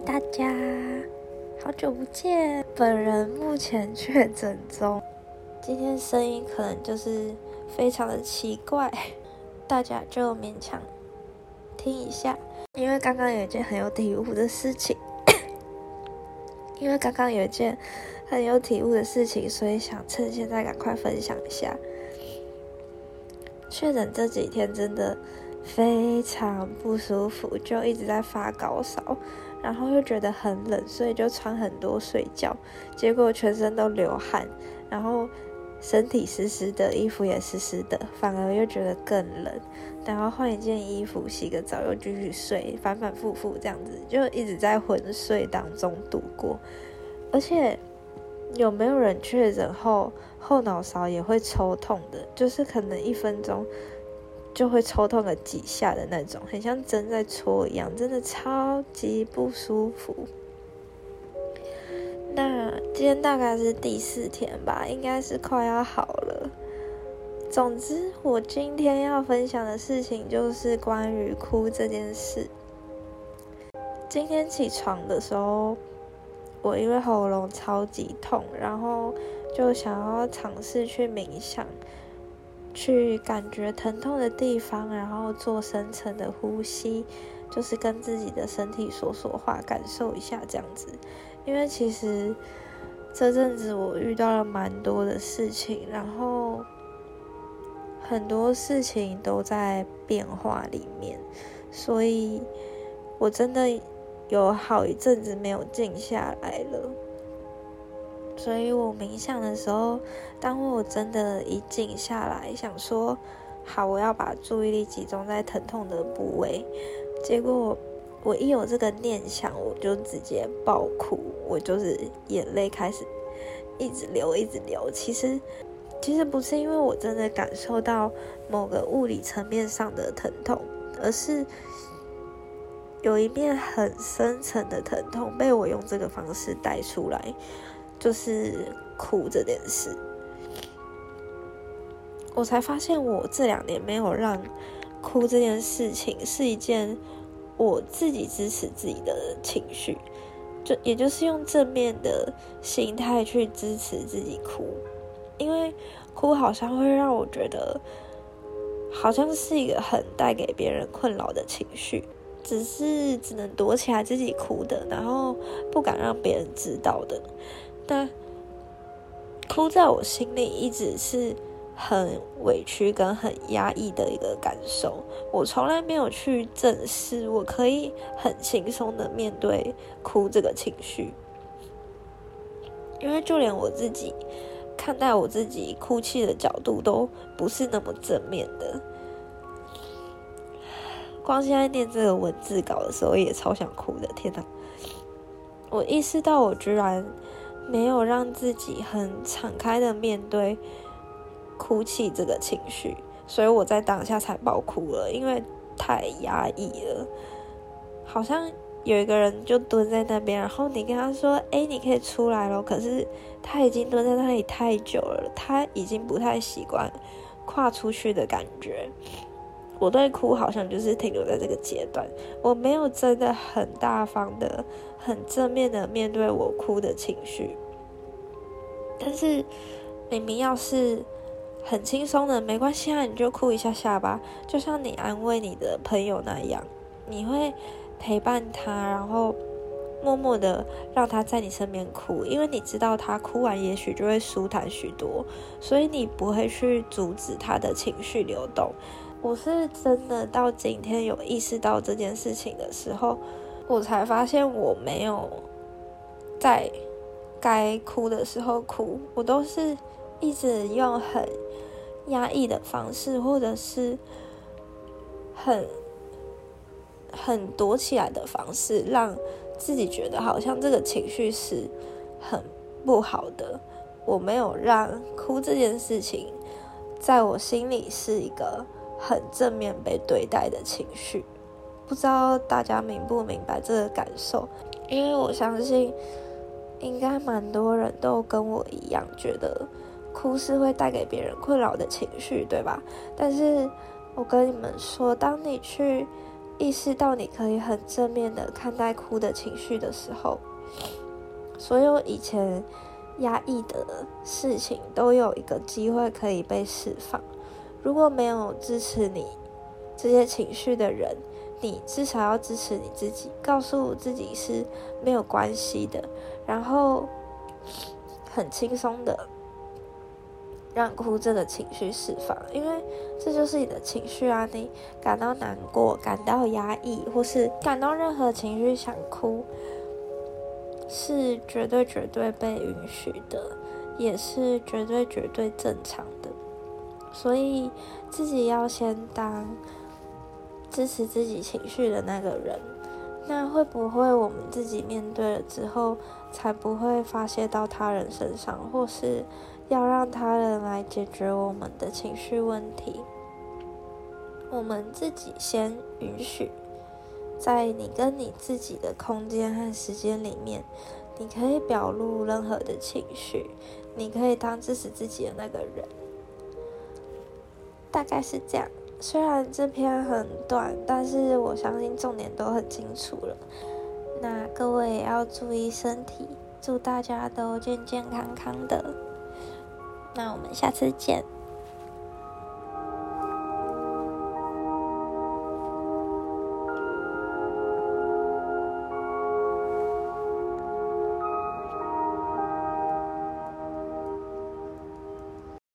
大家，好久不见！本人目前确诊中，今天声音可能就是非常的奇怪，大家就勉强听一下。因为刚刚有一件很有体悟的事情，因为刚刚有一件很有体悟的事情，所以想趁现在赶快分享一下。确诊这几天真的。非常不舒服，就一直在发高烧，然后又觉得很冷，所以就穿很多睡觉，结果全身都流汗，然后身体湿湿的，衣服也湿湿的，反而又觉得更冷，然后换一件衣服，洗个澡又继续睡，反反复复这样子，就一直在昏睡当中度过。而且有没有人确诊后后脑勺也会抽痛的？就是可能一分钟。就会抽痛个几下的那种，很像针在戳一样，真的超级不舒服。那今天大概是第四天吧，应该是快要好了。总之，我今天要分享的事情就是关于哭这件事。今天起床的时候，我因为喉咙超级痛，然后就想要尝试去冥想。去感觉疼痛的地方，然后做深层的呼吸，就是跟自己的身体说说话，感受一下这样子。因为其实这阵子我遇到了蛮多的事情，然后很多事情都在变化里面，所以我真的有好一阵子没有静下来了。所以我冥想的时候，当我真的一静下来，想说好，我要把注意力集中在疼痛的部位。结果我一有这个念想，我就直接爆哭，我就是眼泪开始一直流，一直流。其实其实不是因为我真的感受到某个物理层面上的疼痛，而是有一面很深层的疼痛被我用这个方式带出来。就是哭这件事，我才发现我这两年没有让哭这件事情是一件我自己支持自己的情绪，就也就是用正面的心态去支持自己哭，因为哭好像会让我觉得好像是一个很带给别人困扰的情绪，只是只能躲起来自己哭的，然后不敢让别人知道的。但哭在我心里一直是很委屈跟很压抑的一个感受，我从来没有去正视，我可以很轻松的面对哭这个情绪，因为就连我自己看待我自己哭泣的角度都不是那么正面的。光现在念这个文字稿的时候也超想哭的，天哪！我意识到我居然。没有让自己很敞开的面对哭泣这个情绪，所以我在当下才爆哭了，因为太压抑了。好像有一个人就蹲在那边，然后你跟他说：“哎，你可以出来了。”可是他已经蹲在那里太久了，他已经不太习惯跨出去的感觉。我对哭好像就是停留在这个阶段，我没有真的很大方的、很正面的面对我哭的情绪。但是明明要是很轻松的，没关系啊，你就哭一下下吧，就像你安慰你的朋友那样，你会陪伴他，然后默默的让他在你身边哭，因为你知道他哭完也许就会舒坦许多，所以你不会去阻止他的情绪流动。我是真的到今天有意识到这件事情的时候，我才发现我没有在该哭的时候哭，我都是一直用很压抑的方式，或者是很很躲起来的方式，让自己觉得好像这个情绪是很不好的。我没有让哭这件事情在我心里是一个。很正面被对待的情绪，不知道大家明不明白这个感受？因为我相信，应该蛮多人都跟我一样，觉得哭是会带给别人困扰的情绪，对吧？但是我跟你们说，当你去意识到你可以很正面的看待哭的情绪的时候，所有以前压抑的事情都有一个机会可以被释放。如果没有支持你这些情绪的人，你至少要支持你自己，告诉自己是没有关系的，然后很轻松的让哭这个情绪释放，因为这就是你的情绪啊！你感到难过、感到压抑，或是感到任何情绪想哭，是绝对绝对被允许的，也是绝对绝对正常的。所以自己要先当。支持自己情绪的那个人，那会不会我们自己面对了之后，才不会发泄到他人身上，或是要让他人来解决我们的情绪问题？我们自己先允许，在你跟你自己的空间和时间里面，你可以表露任何的情绪，你可以当支持自己的那个人，大概是这样。虽然这篇很短，但是我相信重点都很清楚了。那各位也要注意身体，祝大家都健健康康的。那我们下次见。